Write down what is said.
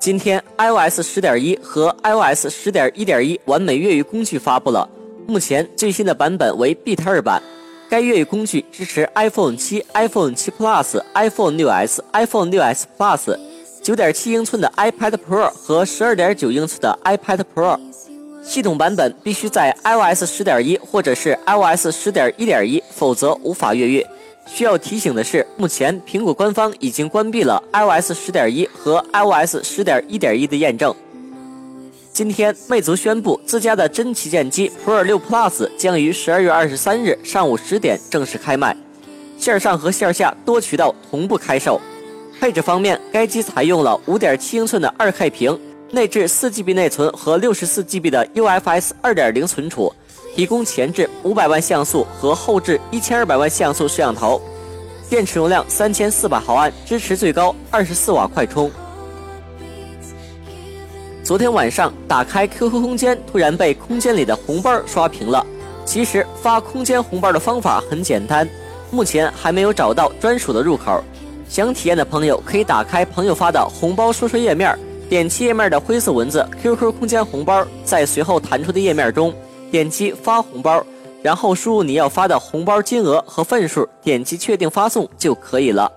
今天，iOS 十点一和 iOS 十点一点一完美越狱工具发布了。目前最新的版本为 Beta 二版，该越狱工具支持 iPhone 七、iPhone 七 Plus、iPhone 六 S、iPhone 六 S Plus、九点七英寸的 iPad Pro 和十二点九英寸的 iPad Pro。系统版本必须在 iOS 十点一或者是 iOS 十点一点一，否则无法越狱。需要提醒的是，目前苹果官方已经关闭了 iOS 十点一和 iOS 十点一点一的验证。今天，魅族宣布自家的真旗舰机 Pro 六 Plus 将于十二月二十三日上午十点正式开卖，线上和线下多渠道同步开售。配置方面，该机采用了五点七英寸的二 K 屏，内置四 GB 内存和六十四 GB 的 UFS 二点零存储。提供前置五百万像素和后置一千二百万像素摄像头，电池容量三千四百毫安，支持最高二十四瓦快充。昨天晚上打开 QQ 空间，突然被空间里的红包刷屏了。其实发空间红包的方法很简单，目前还没有找到专属的入口。想体验的朋友可以打开朋友发的红包说说页面，点击页面的灰色文字 “QQ 空间红包”，在随后弹出的页面中。点击发红包，然后输入你要发的红包金额和份数，点击确定发送就可以了。